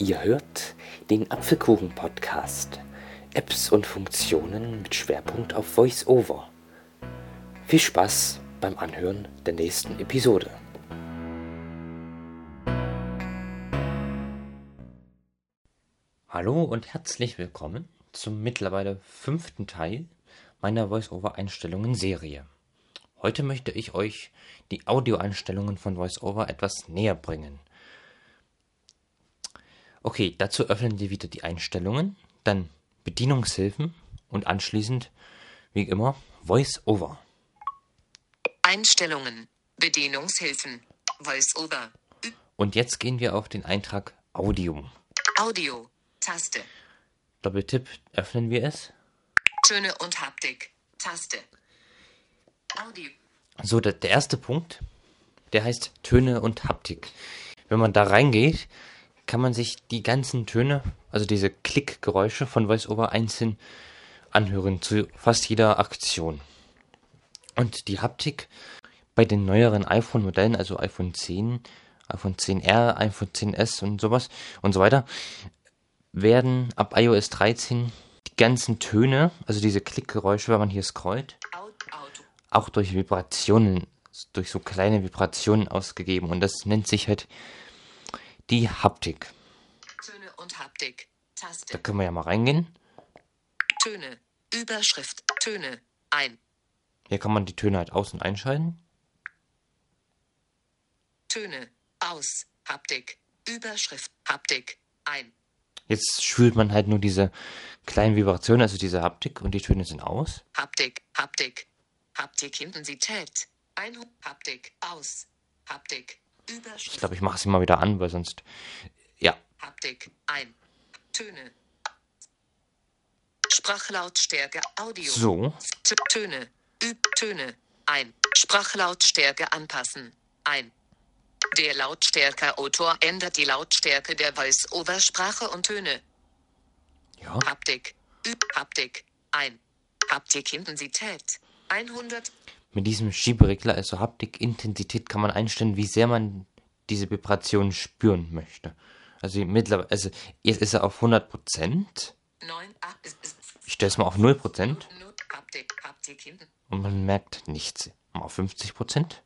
Ihr hört den Apfelkuchen-Podcast. Apps und Funktionen mit Schwerpunkt auf VoiceOver. Viel Spaß beim Anhören der nächsten Episode. Hallo und herzlich willkommen zum mittlerweile fünften Teil meiner VoiceOver-Einstellungen-Serie. Heute möchte ich euch die Audioeinstellungen von VoiceOver etwas näher bringen. Okay, dazu öffnen wir wieder die Einstellungen, dann Bedienungshilfen und anschließend, wie immer, VoiceOver. Einstellungen, Bedienungshilfen, VoiceOver, Und jetzt gehen wir auf den Eintrag Audio. Audio, Taste, Doppeltipp öffnen wir es. Töne und Haptik, Taste. Audio, So, der, der erste Punkt, der heißt Töne und Haptik. Wenn man da reingeht, kann man sich die ganzen Töne, also diese Klickgeräusche von VoiceOver einzeln anhören zu fast jeder Aktion. Und die Haptik bei den neueren iPhone-Modellen, also iPhone 10, iPhone 10R, iPhone 10S und sowas und so weiter, werden ab iOS 13 die ganzen Töne, also diese Klickgeräusche, wenn man hier scrollt, auch durch Vibrationen, durch so kleine Vibrationen ausgegeben. Und das nennt sich halt die Haptik. Töne und Haptik, Da Taste, können wir ja mal reingehen. Töne, Überschrift, Töne, ein, Hier kann man die Töne halt aus- und einschalten. Töne, aus, Haptik, Überschrift, Haptik, ein, Jetzt spült man halt nur diese kleinen Vibrationen, also diese Haptik, und die Töne sind aus. Haptik, Haptik, Haptik-Intensität, ein, Haptik, aus, Haptik, Ich glaube, ich mache sie mal wieder an, weil sonst. Ja, Haptik, ein, Töne, Sprachlautstärke, Audio, so. Töne, Ü Töne, ein, Sprachlautstärke anpassen, ein. Der Lautstärkeautor ändert die Lautstärke der Voice-Over-Sprache und Töne. Ja. Haptik, Ü Haptik, ein. Haptik-Intensität, 100, Mit diesem Schieberegler, also Haptik-Intensität, kann man einstellen, wie sehr man diese Vibrationen spüren möchte. Also mittlerweile, also jetzt ist er auf 100%. 9, 8, ist- ist- Ich stelle es mal auf 0% Not- Haptik, Haptik, hinten, und man merkt nichts. Mal auf 50%.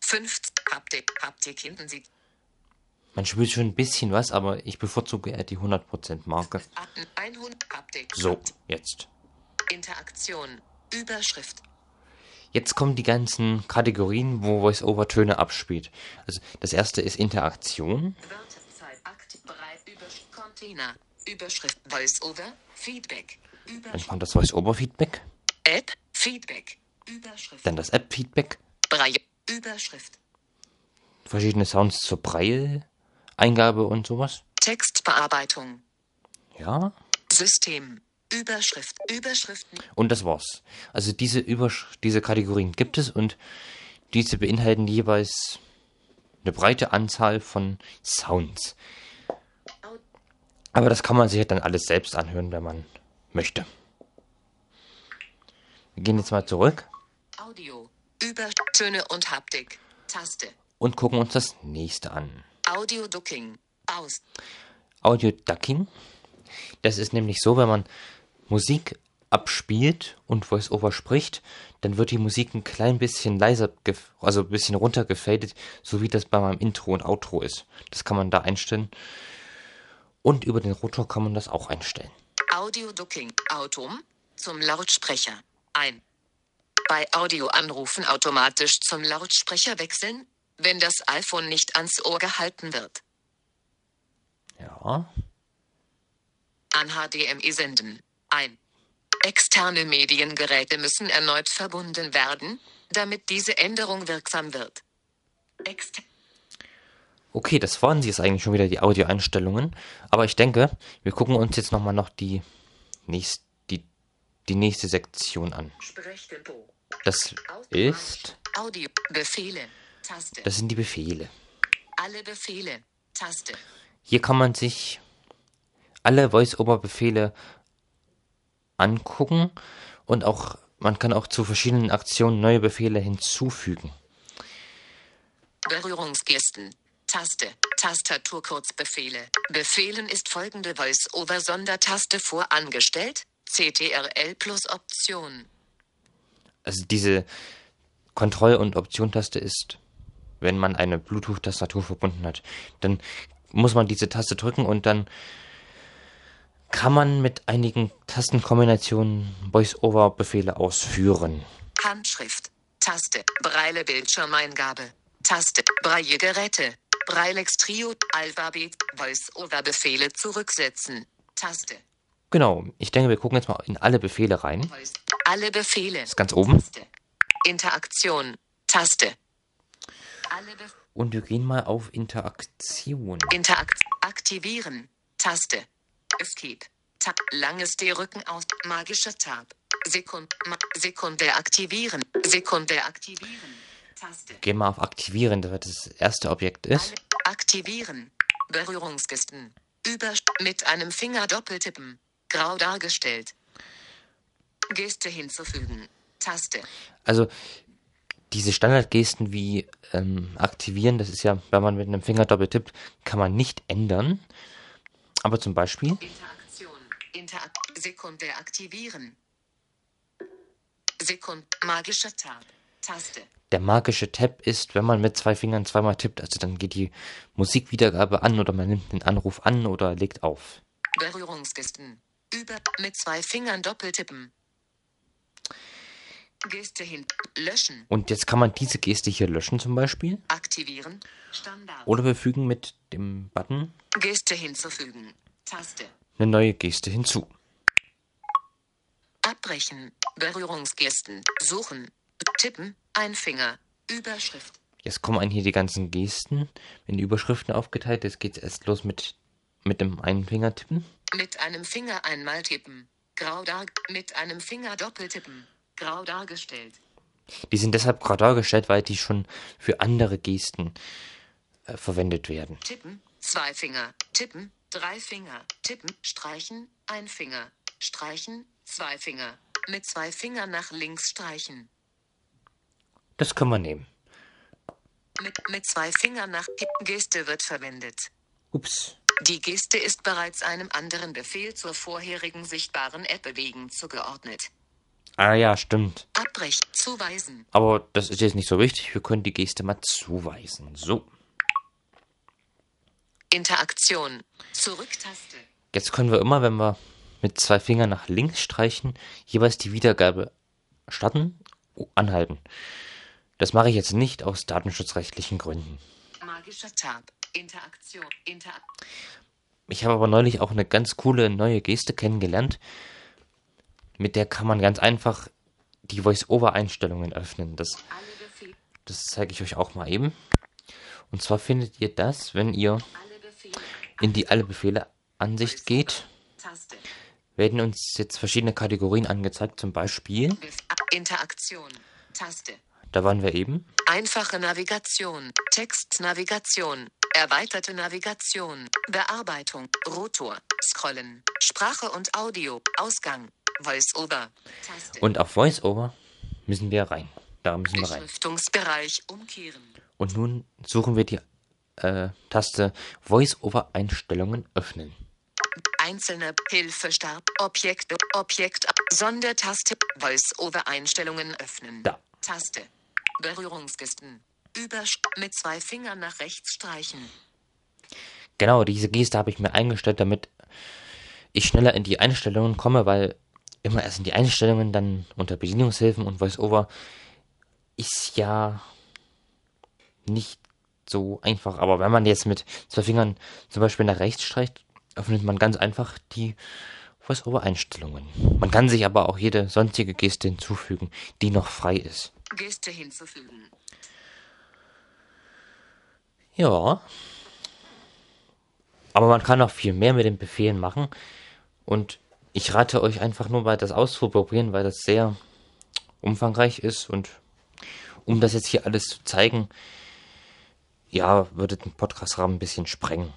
5, Haptik, Haptik-Intensität, Man spürt schon ein bisschen was, aber ich bevorzuge eher die 100% Marke. 100, Haptik, So, jetzt. Interaktion, Überschrift, Jetzt kommen die ganzen Kategorien, wo VoiceOver-Töne abspielt. Also das erste ist Interaktion. Wörterzeit, Akt, bereit, Überschrift, Container, Überschrift, Voice-Over, Feedback, Dann Überschrift, kommt das VoiceOver-Feedback. App, Feedback, Überschrift, Dann das App-Feedback. Breie, Überschrift, Verschiedene Sounds zur Braille-Eingabe und sowas. Textbearbeitung, Ja. System, Überschrift, Überschriften, Und das war's. Also diese, Übersch diese Kategorien gibt es und diese beinhalten jeweils eine breite Anzahl von Sounds. Aber das kann man sich halt dann alles selbst anhören, wenn man möchte. Wir gehen jetzt mal zurück Audio, Über Töne und Haptik, Taste, und gucken uns das nächste an. Audio Ducking, aus, Audio Ducking. Das ist nämlich so, wenn man Musik abspielt und VoiceOver spricht, dann wird die Musik ein klein bisschen leiser, also ein bisschen runtergefadet, so wie das bei meinem Intro und Outro ist. Das kann man da einstellen. Und über den Rotor kann man das auch einstellen. Audio Ducking, Autom, zum Lautsprecher, ein. Bei Audioanrufen automatisch zum Lautsprecher wechseln, wenn das iPhone nicht ans Ohr gehalten wird. Ja. An HDMI senden, ein. Externe Mediengeräte müssen erneut verbunden werden, damit diese Änderung wirksam wird. Ext Okay, das waren sie jetzt eigentlich schon wieder, die Audioeinstellungen. Aber ich denke, wir gucken uns jetzt nochmal noch die, nächst, die, die nächste Sektion an. Sprechtempo. Das ist, Audio, Befehle, Taste. das sind die Befehle. Alle Befehle, Taste. Hier kann man sich alle Voice-Over-Befehle angucken und auch man kann auch zu verschiedenen Aktionen neue Befehle hinzufügen. Berührungsgesten. Taste. Tastaturkurzbefehle. Befehlen ist folgende Voice-Over-Sondertaste vorangestellt. CTRL plus Option. Also diese Kontroll- und Option-Taste ist, wenn man eine Bluetooth-Tastatur verbunden hat. Dann muss man diese Taste drücken und dann kann man mit einigen Tastenkombinationen Voice-Over-Befehle ausführen. Handschrift. Taste. Breile Bildschirmeingabe. Taste. Breie Geräte. Breilex Trio. Alphabet. Voice-Over-Befehle zurücksetzen. Taste. Genau, ich denke, wir gucken jetzt mal in alle Befehle rein. Alle Befehle. ist ganz oben. Taste. Interaktion. Taste. Und wir gehen mal auf Interaktion. Interakt. Aktivieren. Taste. Escape. Tab. Langes D-Rücken aus. Magischer Tab. Sekund. Ma Sekundär aktivieren. Sekundär aktivieren. Taste. Gehen wir auf Aktivieren, das das erste Objekt ist. Aktivieren. Berührungsgesten. Über mit einem Finger doppeltippen. Grau dargestellt. Geste hinzufügen. Taste. Also diese Standardgesten wie ähm, Aktivieren, das ist ja, wenn man mit einem Finger doppelt tippt, kann man nicht ändern. Aber zum Beispiel, Interaktion. Interak Sekundär aktivieren. Sekund. Magischer Tab. Taste. der magische Tab ist, wenn man mit zwei Fingern zweimal tippt, also dann geht die Musikwiedergabe an oder man nimmt den Anruf an oder legt auf. Berührungsgesten. Über mit zwei Fingern doppeltippen. Geste hin. Löschen. Und jetzt kann man diese Geste hier löschen zum Beispiel. Aktivieren. Standard. Oder wir fügen mit dem Button Geste hinzufügen. Taste. eine neue Geste hinzu. Abbrechen. Berührungsgesten. Suchen. Tippen. Ein Finger. Überschrift. Jetzt kommen einem hier die ganzen Gesten in Überschriften aufgeteilt. Jetzt geht's erst los mit, mit dem einen Finger tippen. Mit einem Finger einmal tippen. Grau dar mit einem Finger doppeltippen. Grau dargestellt. Die sind deshalb gerade dargestellt, weil die schon für andere Gesten äh, verwendet werden. Tippen. Zwei Finger. Tippen. Drei Finger. Tippen. Streichen. Ein Finger. Streichen. Zwei Finger. Mit zwei Fingern nach links streichen. Das können wir nehmen. Mit, mit zwei Fingern nach Geste wird verwendet. Ups. Die Geste ist bereits einem anderen Befehl zur vorherigen sichtbaren App bewegen zugeordnet. Ah ja, stimmt. Abbrechen. Zuweisen. Aber das ist jetzt nicht so wichtig. Wir können die Geste mal zuweisen. So. Interaktion. Zurücktaste. Jetzt können wir immer, wenn wir mit zwei Fingern nach links streichen, jeweils die Wiedergabe starten, oh, anhalten. Das mache ich jetzt nicht aus datenschutzrechtlichen Gründen. Magischer Tab. Interaktion. Interak Ich habe aber neulich auch eine ganz coole neue Geste kennengelernt. Mit der kann man ganz einfach die Voice-Over-Einstellungen öffnen. Das, das zeige ich euch auch mal eben. Und zwar findet ihr das, wenn ihr in die Alle Befehle Ansicht geht, werden uns jetzt verschiedene Kategorien angezeigt. Zum Beispiel, Interaktion. Taste. da waren wir eben, Einfache Navigation. Textnavigation. Erweiterte Navigation. Bearbeitung. Rotor. Scrollen. Sprache und Audio. Ausgang. Voice-Over. Und auf Voice-Over müssen wir rein. Da müssen wir rein. Und nun suchen wir die äh, Taste Voice-Over-Einstellungen öffnen. Einzelne Hilfestab. Objekte. Objekt. Sondertaste. Voice-Over-Einstellungen öffnen. Da. Taste. Berührungsgesten. Übersch mit zwei Fingern nach rechts streichen. Genau, diese Geste habe ich mir eingestellt, damit ich schneller in die Einstellungen komme, weil immer erst in die Einstellungen, dann unter Bedienungshilfen und VoiceOver ist ja nicht so einfach. Aber wenn man jetzt mit zwei Fingern zum Beispiel nach rechts streicht, öffnet man ganz einfach die VoiceOver-Einstellungen. Man kann sich aber auch jede sonstige Geste hinzufügen, die noch frei ist. Geste hinzufügen. Ja. Aber man kann noch viel mehr mit den Befehlen machen. Und ich rate euch einfach nur mal das auszuprobieren, weil das sehr umfangreich ist. Und um das jetzt hier alles zu zeigen, ja, würde den Podcast-Rahmen ein bisschen sprengen.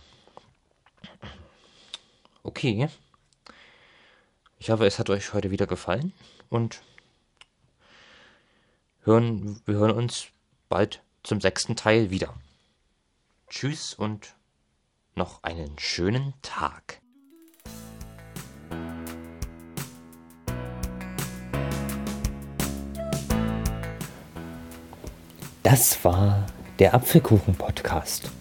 Okay. Ich hoffe, es hat euch heute wieder gefallen. Und hören, wir hören uns bald zum sechsten Teil wieder. Tschüss und noch einen schönen Tag. Das war der Apfelkuchen-Podcast.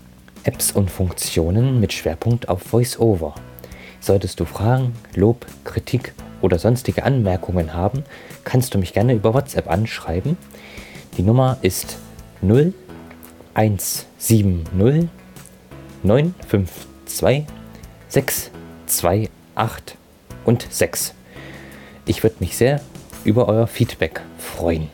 Apps und Funktionen mit Schwerpunkt auf VoiceOver. Solltest du Fragen, Lob, Kritik oder sonstige Anmerkungen haben, kannst du mich gerne über WhatsApp anschreiben. Die Nummer ist 0170 952 628 und 6. Ich würde mich sehr über euer Feedback freuen.